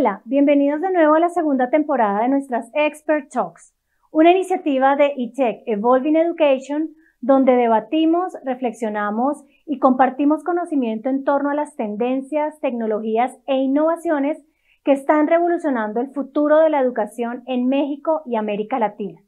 Hola, bienvenidos de nuevo a la segunda temporada de nuestras Expert Talks, una iniciativa de eTech Evolving Education donde debatimos, reflexionamos y compartimos conocimiento en torno a las tendencias, tecnologías e innovaciones que están revolucionando el futuro de la educación en México y América Latina.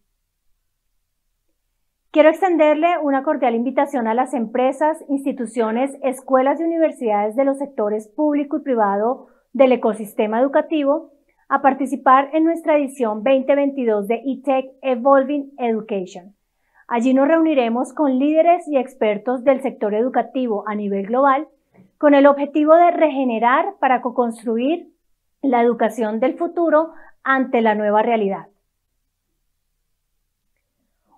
Quiero extenderle una cordial invitación a las empresas, instituciones, escuelas y universidades de los sectores público y privado del ecosistema educativo a participar en nuestra edición 2022 de eTech Evolving Education. Allí nos reuniremos con líderes y expertos del sector educativo a nivel global con el objetivo de regenerar para co-construir la educación del futuro ante la nueva realidad.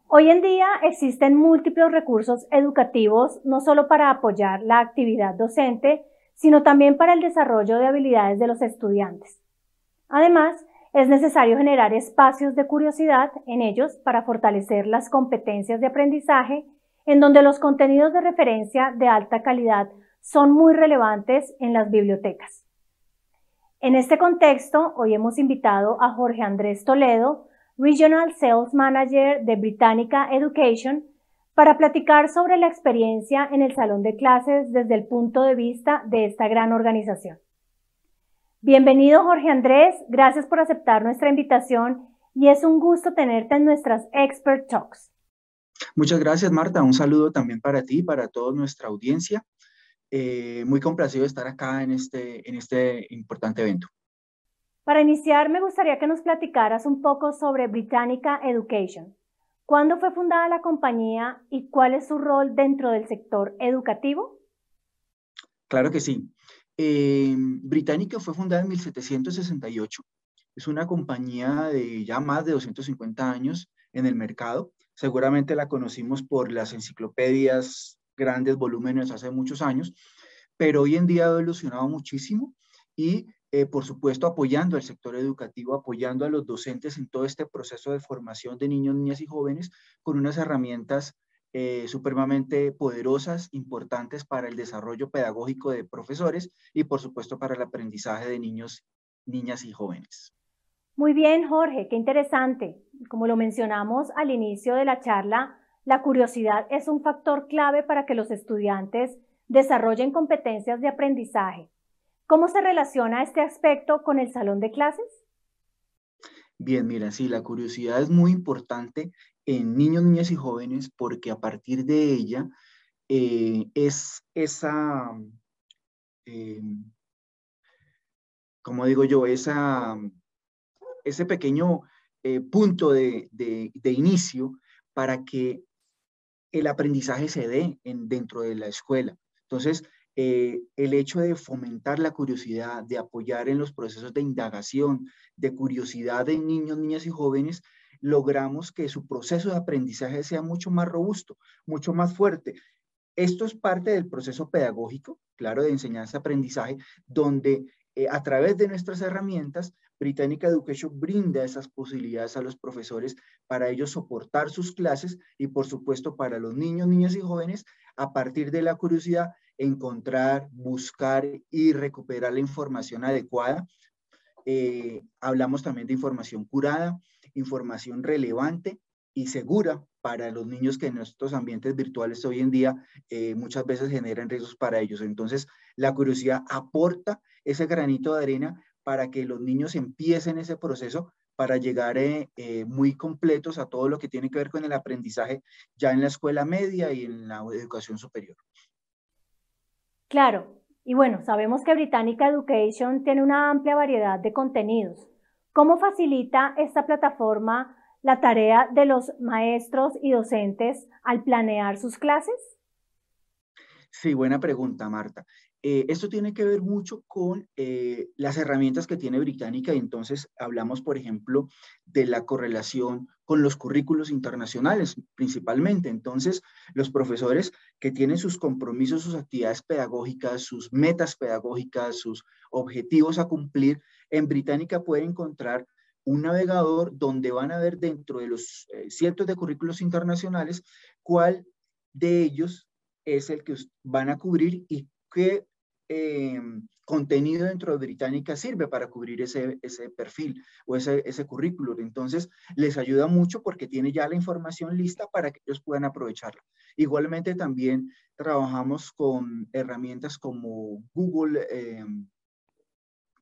Hoy en día existen múltiples recursos educativos no solo para apoyar la actividad docente, sino también para el desarrollo de habilidades de los estudiantes. Además, es necesario generar espacios de curiosidad en ellos para fortalecer las competencias de aprendizaje, en donde los contenidos de referencia de alta calidad son muy relevantes en las bibliotecas. En este contexto, hoy hemos invitado a Jorge Andrés Toledo, Regional Sales Manager de Britannica Education, para platicar sobre la experiencia en el salón de clases desde el punto de vista de esta gran organización. Bienvenido Jorge Andrés, gracias por aceptar nuestra invitación y es un gusto tenerte en nuestras Expert Talks. Muchas gracias Marta, un saludo también para ti, para toda nuestra audiencia. Eh, muy complacido de estar acá en este, en este importante evento. Para iniciar, me gustaría que nos platicaras un poco sobre Britannica Education. ¿Cuándo fue fundada la compañía y cuál es su rol dentro del sector educativo? Claro que sí. Eh, Británica fue fundada en 1768. Es una compañía de ya más de 250 años en el mercado. Seguramente la conocimos por las enciclopedias, grandes volúmenes hace muchos años, pero hoy en día ha evolucionado muchísimo y eh, por supuesto, apoyando al sector educativo, apoyando a los docentes en todo este proceso de formación de niños, niñas y jóvenes con unas herramientas eh, supremamente poderosas, importantes para el desarrollo pedagógico de profesores y, por supuesto, para el aprendizaje de niños, niñas y jóvenes. Muy bien, Jorge, qué interesante. Como lo mencionamos al inicio de la charla, la curiosidad es un factor clave para que los estudiantes desarrollen competencias de aprendizaje ¿Cómo se relaciona este aspecto con el salón de clases? Bien, mira, sí, la curiosidad es muy importante en niños, niñas y jóvenes porque a partir de ella eh, es esa, eh, como digo yo, ese pequeño eh, punto de, inicio para que el aprendizaje se dé en, dentro de la escuela. Entonces, eh, el hecho de fomentar la curiosidad, de apoyar en los procesos de indagación, de curiosidad de niños, niñas y jóvenes, logramos que su proceso de aprendizaje sea mucho más robusto, mucho más fuerte. Esto es parte del proceso pedagógico, claro, de enseñanza-aprendizaje, donde eh, a través de nuestras herramientas, Britannica Education brinda esas posibilidades a los profesores para ellos soportar sus clases y, por supuesto, para los niños, niñas y jóvenes, a partir de la curiosidad, encontrar, buscar y recuperar la información adecuada. Eh, hablamos también de información curada, información relevante y segura para los niños que en estos ambientes virtuales hoy en día eh, muchas veces generan riesgos para ellos. Entonces, la curiosidad aporta ese granito de arena para que los niños empiecen ese proceso para llegar eh, muy completos a todo lo que tiene que ver con el aprendizaje ya en la escuela media y en la educación superior. Claro, y bueno, sabemos que Britannica Education tiene una amplia variedad de contenidos. ¿Cómo facilita esta plataforma la tarea de los maestros y docentes al planear sus clases? Sí, buena pregunta, Marta. Eh, esto tiene que ver mucho con eh, las herramientas que tiene Británica y entonces hablamos, por ejemplo, de la correlación con los currículos internacionales principalmente. Entonces, los profesores que tienen sus compromisos, sus actividades pedagógicas, sus metas pedagógicas, sus objetivos a cumplir, en Británica pueden encontrar un navegador donde van a ver dentro de los eh, cientos de currículos internacionales cuál de ellos es el que van a cubrir y qué em, contenido dentro de Británica sirve para cubrir ese, ese perfil o ese, ese currículum. Entonces, les ayuda mucho porque tiene ya la información lista para que ellos puedan aprovecharla. Igualmente, también trabajamos con herramientas como Google em,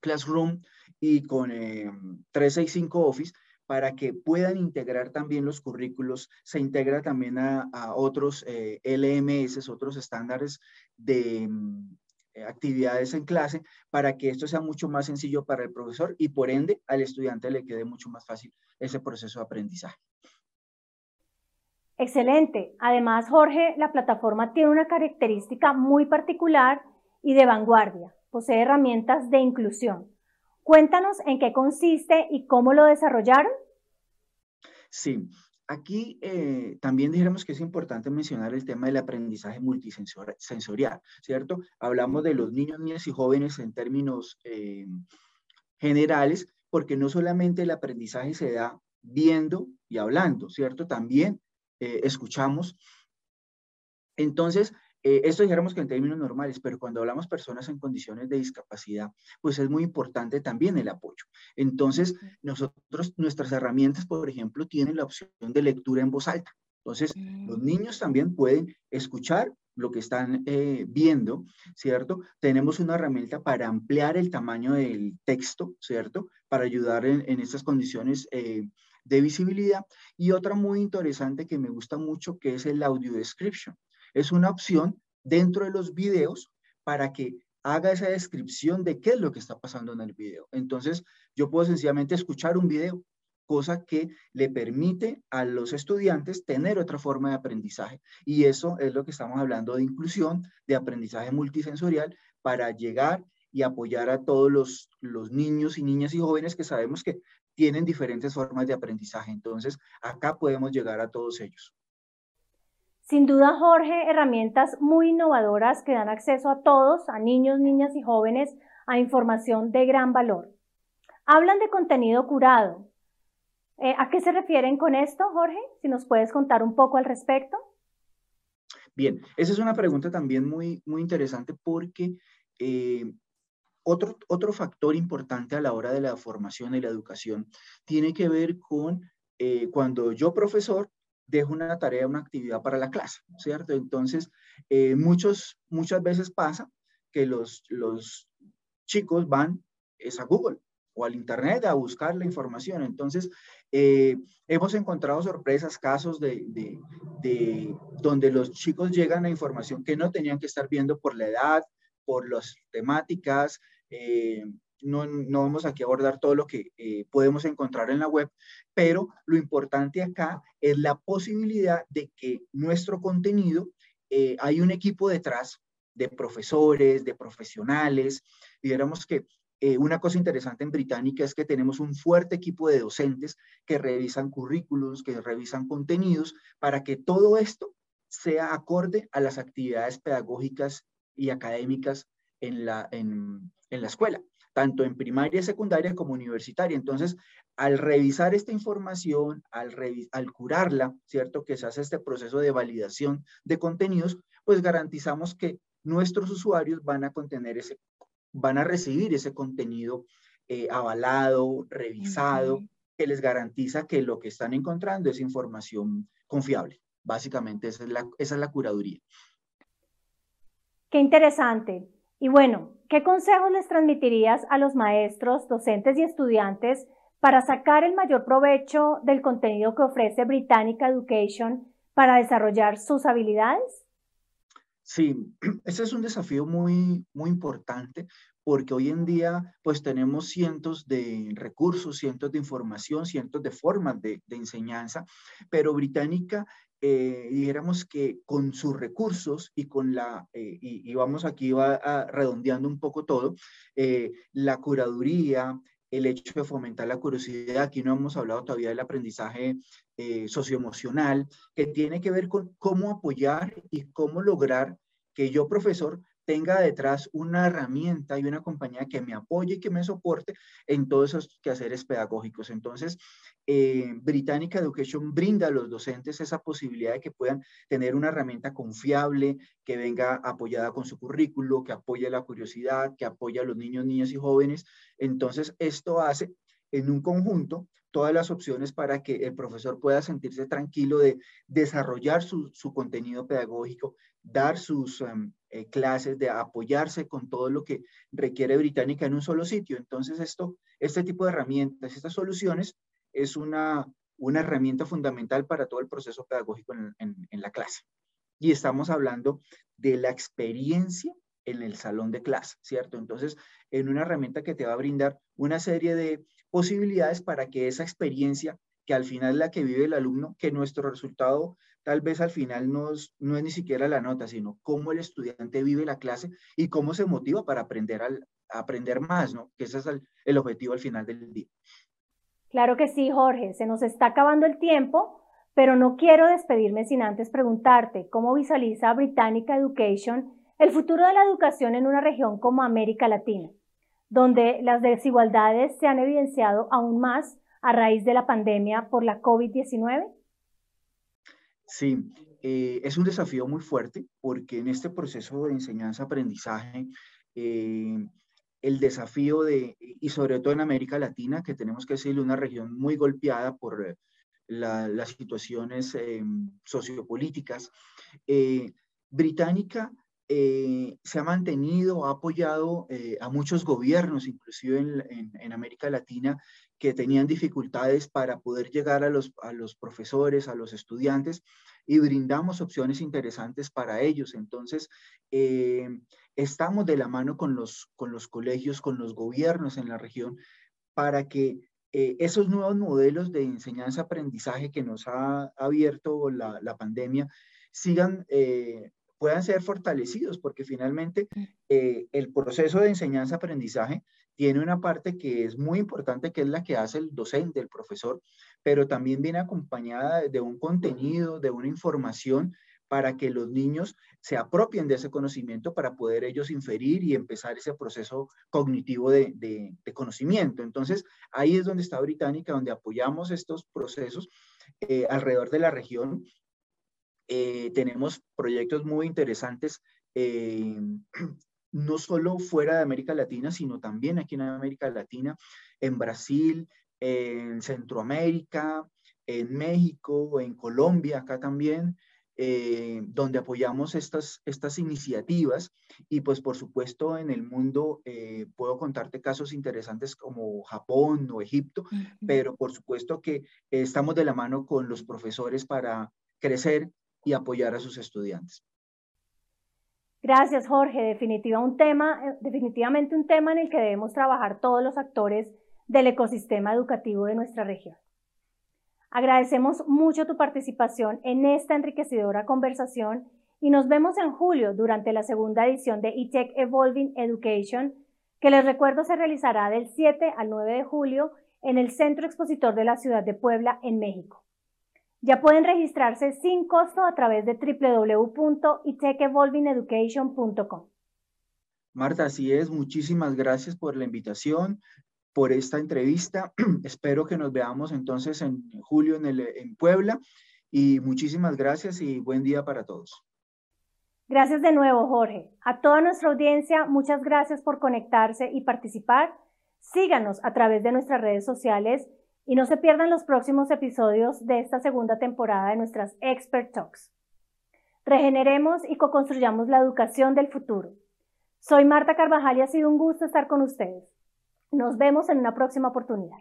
Classroom y con 365 em, Office para que puedan integrar también los currículos. Se integra también a, otros eh, LMS, otros estándares de eh, actividades en clase, para que esto sea mucho más sencillo para el profesor y por ende al estudiante le quede mucho más fácil ese proceso de aprendizaje. Excelente. Además, Jorge, la plataforma tiene una característica muy particular y de vanguardia. Posee herramientas de inclusión. Cuéntanos en qué consiste y cómo lo desarrollaron. Sí, aquí eh, también dijéramos que es importante mencionar el tema del aprendizaje multisensorial, ¿cierto? Hablamos de los niños, niñas y jóvenes en términos eh, generales, porque no solamente el aprendizaje se da viendo y hablando, ¿cierto? También eh, escuchamos. Entonces, eh, esto dijéramos que en términos normales, pero cuando hablamos personas en condiciones de discapacidad, pues es muy importante también el apoyo. Entonces, nosotros, nuestras herramientas, por ejemplo, tienen la opción de lectura en voz alta. Entonces, los mm. niños también pueden escuchar lo que están eh, viendo, ¿cierto? Tenemos una herramienta para ampliar el tamaño del texto, ¿cierto? Para ayudar en, en estas condiciones eh, de visibilidad. Y otra muy interesante que me gusta mucho, que es el audio description. Es una opción dentro de los videos para que haga esa descripción de qué es lo que está pasando en el video. Entonces, yo puedo sencillamente escuchar un video, cosa que le permite a los estudiantes tener otra forma de aprendizaje. Y eso es lo que estamos hablando de inclusión, de aprendizaje multisensorial, para llegar y apoyar a todos los, los niños y niñas y jóvenes que sabemos que tienen diferentes formas de aprendizaje. Entonces, acá podemos llegar a todos ellos. Sin duda, Jorge, herramientas muy innovadoras que dan acceso a todos, a niños, niñas y jóvenes, a información de gran valor. Hablan de contenido curado. Eh, ¿A qué se refieren con esto, Jorge? Si nos puedes contar un poco al respecto. Bien, esa es una pregunta también muy, muy interesante porque eh, otro, otro factor importante a la hora de la formación y la educación tiene que ver con eh, cuando yo, profesor, dejo una tarea, una actividad para la clase, ¿cierto? Entonces, eh, muchos, muchas veces pasa que los, los chicos van es a Google o al Internet a buscar la información. Entonces, eh, hemos encontrado sorpresas, casos de, de, de, donde los chicos llegan a información que no tenían que estar viendo por la edad, por las temáticas, eh, no, no, vamos aquí a abordar todo lo que eh, podemos encontrar en la web, pero lo importante acá es la posibilidad de que nuestro contenido, eh, hay un equipo detrás de profesores, de profesionales, y que eh, una cosa interesante en Británica es que tenemos un fuerte equipo de docentes que revisan currículos, que revisan contenidos, para que todo esto sea acorde a las actividades pedagógicas y académicas en la, en, en la escuela tanto en primaria, secundaria como universitaria. Entonces, al revisar esta información, al, al curarla, ¿cierto? Que se hace este proceso de validación de contenidos, pues garantizamos que nuestros usuarios van a contener ese, van a recibir ese contenido eh, avalado, revisado, que les garantiza que lo que están encontrando es información confiable. Básicamente esa es la, esa es la curaduría. Qué interesante. Y bueno, ¿qué consejos les transmitirías a los maestros, docentes y estudiantes para sacar el mayor provecho del contenido que ofrece Britannica Education para desarrollar sus habilidades? Sí, ese es un desafío muy, muy importante porque hoy en día pues tenemos cientos de recursos, cientos de información, cientos de formas de, enseñanza, pero Británica eh, dijéramos que con sus recursos y con la, eh, y, vamos aquí va redondeando un poco todo, eh, la curaduría, el hecho de fomentar la curiosidad, aquí no hemos hablado todavía del aprendizaje socioemocional, que tiene que ver con cómo apoyar y cómo lograr que yo, profesor, tenga detrás una herramienta y una compañía que me apoye y que me soporte en todos esos quehaceres pedagógicos. Entonces, eh, Británica Education brinda a los docentes esa posibilidad de que puedan tener una herramienta confiable, que venga apoyada con su currículo, que apoye la curiosidad, que apoye a los niños, niñas y jóvenes. Entonces, esto hace en un conjunto todas las opciones para que el profesor pueda sentirse tranquilo de desarrollar su, contenido pedagógico, dar sus em, eh, clases, de apoyarse con todo lo que requiere Británica en un solo sitio. Entonces, esto, este tipo de herramientas, estas soluciones, es una, una herramienta fundamental para todo el proceso pedagógico en, en la clase. Y estamos hablando de la experiencia en el salón de clase, ¿cierto? Entonces, en una herramienta que te va a brindar una serie de posibilidades para que esa experiencia, que al final es la que vive el alumno, que nuestro resultado tal vez al final no es, no es ni siquiera la nota, sino cómo el estudiante vive la clase y cómo se motiva para aprender, al, aprender más, ¿no? Que ese es el, el objetivo al final del día. Claro que sí, Jorge, se nos está acabando el tiempo, pero no quiero despedirme sin antes preguntarte cómo visualiza Britannica Education el futuro de la educación en una región como América Latina donde las desigualdades se han evidenciado aún más a raíz de la pandemia por la COVID-19? Sí, eh, es un desafío muy fuerte porque en este proceso de enseñanza-aprendizaje, eh, el desafío de, y sobre todo en América Latina, que tenemos que decirle una región muy golpeada por las situaciones eh, sociopolíticas, Británica eh, se ha mantenido, ha apoyado eh, a muchos gobiernos, inclusive en, América Latina, que tenían dificultades para poder llegar a los, a los profesores, a los estudiantes, y brindamos opciones interesantes para ellos. Entonces, eh, estamos de la mano con los, con los colegios, con los gobiernos en la región, para que esos nuevos modelos de enseñanza-aprendizaje que nos ha abierto la, la pandemia sigan puedan ser fortalecidos, porque finalmente eh, el proceso de enseñanza-aprendizaje tiene una parte que es muy importante, que es la que hace el docente, el profesor, pero también viene acompañada de un contenido, de una información para que los niños se apropien de ese conocimiento para poder ellos inferir y empezar ese proceso cognitivo de, conocimiento. Entonces, ahí es donde está Británica, donde apoyamos estos procesos eh, alrededor de la región eh, tenemos proyectos muy interesantes, eh, no solo fuera de América Latina, sino también aquí en América Latina, en Brasil, en Centroamérica, en México, en Colombia, acá también, eh, donde apoyamos estas, estas iniciativas. Y pues por supuesto en el mundo puedo contarte casos interesantes como Japón o Egipto, pero por supuesto que estamos de la mano con los profesores para crecer y apoyar a sus estudiantes. Gracias, Jorge. Definitiva un tema, eh, definitivamente un tema en el que debemos trabajar todos los actores del ecosistema educativo de nuestra región. Agradecemos mucho tu participación en esta enriquecedora conversación y nos vemos en julio durante la segunda edición de eTech Evolving Education, que les recuerdo se realizará del 7 al 9 de julio en el Centro Expositor de la Ciudad de Puebla, en México. Ya pueden registrarse sin costo a través de www.itechevolvingeducation.com. Marta, así es. Muchísimas gracias por la invitación, por esta entrevista. Espero que nos veamos entonces en julio en, en Puebla. Y muchísimas gracias y buen día para todos. Gracias de nuevo, Jorge. A toda nuestra audiencia, muchas gracias por conectarse y participar. Síganos a través de nuestras redes sociales y no se pierdan los próximos episodios de esta segunda temporada de nuestras Expert Talks. Regeneremos y co-construyamos la educación del futuro. Soy Marta Carvajal y ha sido un gusto estar con ustedes. Nos vemos en una próxima oportunidad.